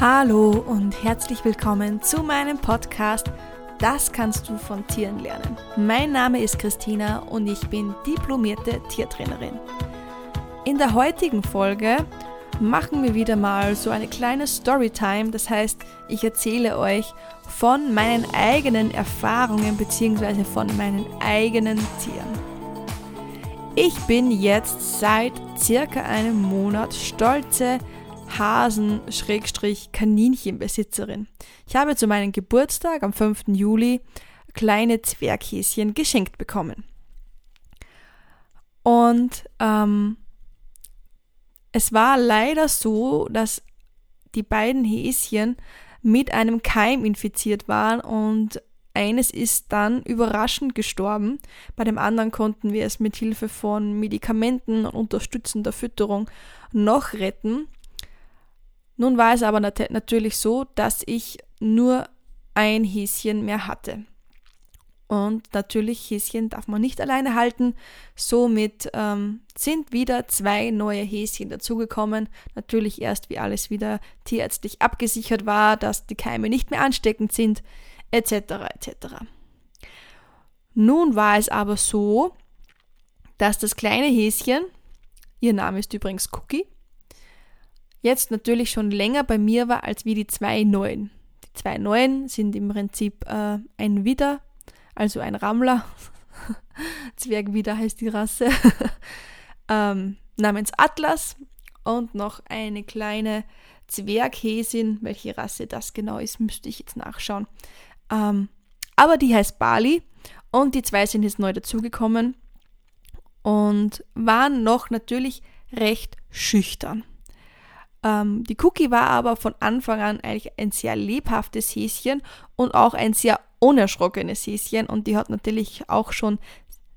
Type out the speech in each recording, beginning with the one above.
Hallo und herzlich willkommen zu meinem Podcast Das kannst du von Tieren lernen. Mein Name ist Christina und ich bin diplomierte Tiertrainerin. In der heutigen Folge machen wir wieder mal so eine kleine Storytime, das heißt, ich erzähle euch von meinen eigenen Erfahrungen bzw. von meinen eigenen Tieren. Ich bin jetzt seit circa einem Monat stolze Hasen-Kaninchenbesitzerin. Ich habe zu meinem Geburtstag am 5. Juli kleine Zwerghäschen geschenkt bekommen. Und ähm, es war leider so, dass die beiden Häschen mit einem Keim infiziert waren und eines ist dann überraschend gestorben. Bei dem anderen konnten wir es mit Hilfe von Medikamenten und unterstützender Fütterung noch retten. Nun war es aber nat natürlich so, dass ich nur ein Häschen mehr hatte. Und natürlich, Häschen darf man nicht alleine halten. Somit ähm, sind wieder zwei neue Häschen dazugekommen. Natürlich erst, wie alles wieder tierärztlich abgesichert war, dass die Keime nicht mehr ansteckend sind, etc. etc. Nun war es aber so, dass das kleine Häschen, ihr Name ist übrigens Cookie, jetzt natürlich schon länger bei mir war als wie die zwei neuen. Die zwei neuen sind im Prinzip äh, ein Widder, also ein Rammler. Zwergwidder heißt die Rasse. ähm, namens Atlas und noch eine kleine Zwerghäsin. Welche Rasse das genau ist, müsste ich jetzt nachschauen. Ähm, aber die heißt Bali und die zwei sind jetzt neu dazugekommen und waren noch natürlich recht schüchtern. Ähm, die Cookie war aber von Anfang an eigentlich ein sehr lebhaftes Häschen und auch ein sehr unerschrockenes Häschen und die hat natürlich auch schon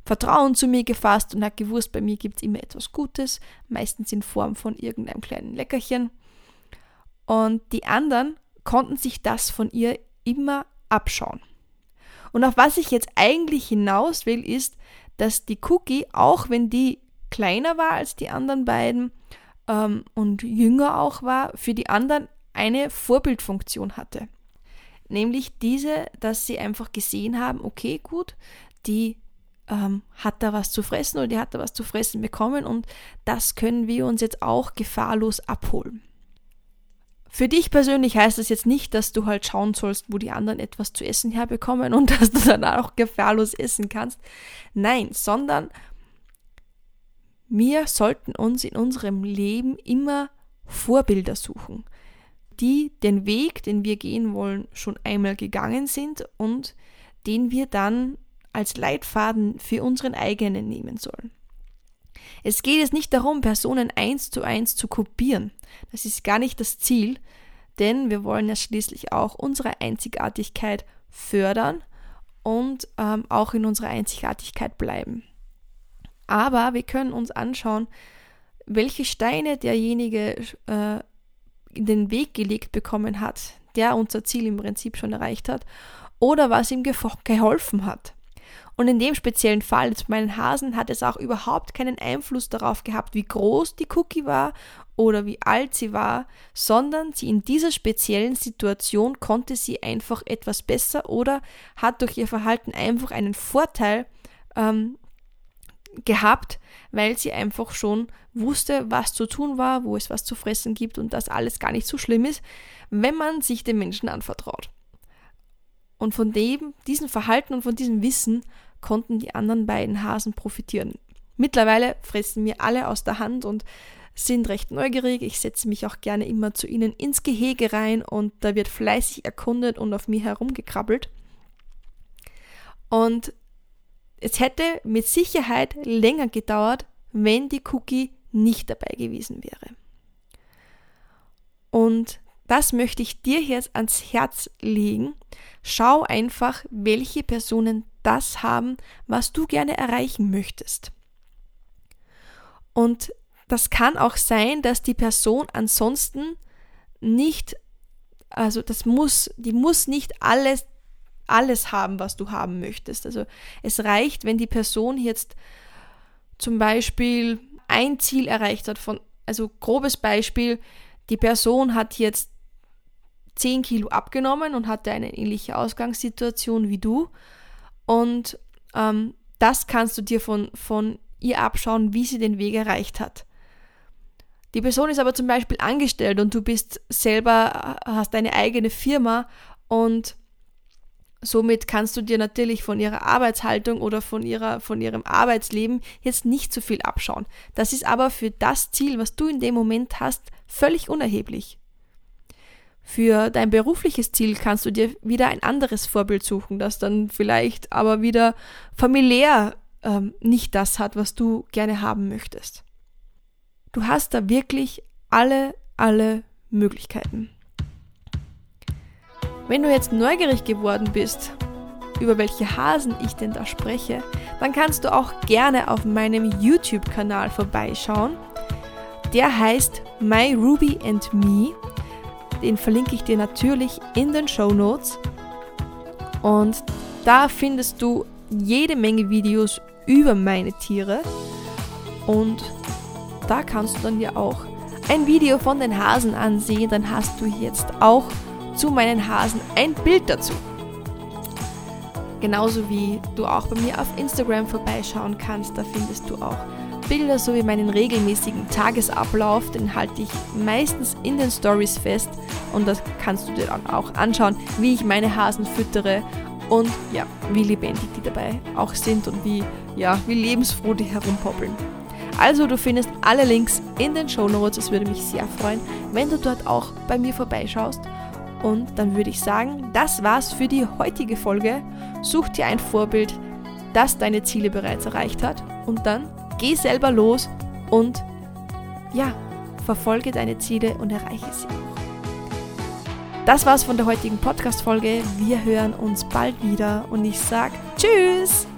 Vertrauen zu mir gefasst und hat gewusst, bei mir gibt es immer etwas Gutes, meistens in Form von irgendeinem kleinen Leckerchen. Und die anderen konnten sich das von ihr immer abschauen. Und auf was ich jetzt eigentlich hinaus will, ist, dass die Cookie, auch wenn die kleiner war als die anderen beiden, ähm, und jünger auch war, für die anderen eine Vorbildfunktion hatte. Nämlich diese, dass sie einfach gesehen haben, okay, gut, die ähm, hat da was zu fressen oder die hat da was zu fressen bekommen und das können wir uns jetzt auch gefahrlos abholen. Für dich persönlich heißt das jetzt nicht, dass du halt schauen sollst, wo die anderen etwas zu essen herbekommen und dass du dann auch gefahrlos essen kannst. Nein, sondern wir sollten uns in unserem Leben immer Vorbilder suchen, die den Weg, den wir gehen wollen, schon einmal gegangen sind und den wir dann als Leitfaden für unseren eigenen nehmen sollen. Es geht jetzt nicht darum, Personen eins zu eins zu kopieren. Das ist gar nicht das Ziel, denn wir wollen ja schließlich auch unsere Einzigartigkeit fördern und ähm, auch in unserer Einzigartigkeit bleiben. Aber wir können uns anschauen, welche Steine derjenige äh, in den Weg gelegt bekommen hat, der unser Ziel im Prinzip schon erreicht hat, oder was ihm geholfen hat. Und in dem speziellen Fall, jetzt meinen Hasen, hat es auch überhaupt keinen Einfluss darauf gehabt, wie groß die Cookie war oder wie alt sie war, sondern sie in dieser speziellen Situation konnte sie einfach etwas besser oder hat durch ihr Verhalten einfach einen Vorteil ähm, gehabt, weil sie einfach schon wusste, was zu tun war, wo es was zu fressen gibt und dass alles gar nicht so schlimm ist, wenn man sich den Menschen anvertraut. Und von dem, diesem Verhalten und von diesem Wissen konnten die anderen beiden Hasen profitieren. Mittlerweile fressen mir alle aus der Hand und sind recht neugierig. Ich setze mich auch gerne immer zu ihnen ins Gehege rein und da wird fleißig erkundet und auf mir herumgekrabbelt. Und es hätte mit Sicherheit länger gedauert, wenn die Cookie nicht dabei gewesen wäre. Und das möchte ich dir jetzt ans Herz legen. Schau einfach, welche Personen das haben, was du gerne erreichen möchtest. Und das kann auch sein, dass die Person ansonsten nicht, also das muss, die muss nicht alles alles haben, was du haben möchtest. Also es reicht, wenn die Person jetzt zum Beispiel ein Ziel erreicht hat von, also grobes Beispiel, die Person hat jetzt 10 Kilo abgenommen und hatte eine ähnliche Ausgangssituation wie du. Und ähm, das kannst du dir von, von ihr abschauen, wie sie den Weg erreicht hat. Die Person ist aber zum Beispiel angestellt und du bist selber, hast deine eigene Firma und somit kannst du dir natürlich von ihrer Arbeitshaltung oder von, ihrer, von ihrem Arbeitsleben jetzt nicht so viel abschauen. Das ist aber für das Ziel, was du in dem Moment hast, völlig unerheblich. Für dein berufliches Ziel kannst du dir wieder ein anderes Vorbild suchen, das dann vielleicht aber wieder familiär ähm, nicht das hat, was du gerne haben möchtest. Du hast da wirklich alle, alle Möglichkeiten. Wenn du jetzt neugierig geworden bist, über welche Hasen ich denn da spreche, dann kannst du auch gerne auf meinem YouTube-Kanal vorbeischauen. Der heißt My Ruby and Me. Den verlinke ich dir natürlich in den Show Notes. Und da findest du jede Menge Videos über meine Tiere. Und da kannst du dann ja auch ein Video von den Hasen ansehen. Dann hast du jetzt auch zu meinen Hasen ein Bild dazu. Genauso wie du auch bei mir auf Instagram vorbeischauen kannst. Da findest du auch Bilder sowie meinen regelmäßigen Tagesablauf. Den halte ich meistens in den Stories fest. Und das kannst du dir dann auch anschauen, wie ich meine Hasen füttere und ja, wie lebendig die dabei auch sind und wie, ja, wie lebensfroh die herumpoppeln. Also du findest alle Links in den Show Notes. Es würde mich sehr freuen, wenn du dort auch bei mir vorbeischaust. Und dann würde ich sagen, das war's für die heutige Folge. Such dir ein Vorbild, das deine Ziele bereits erreicht hat. Und dann geh selber los und ja, verfolge deine Ziele und erreiche sie. Das war's von der heutigen Podcast-Folge. Wir hören uns bald wieder und ich sag Tschüss!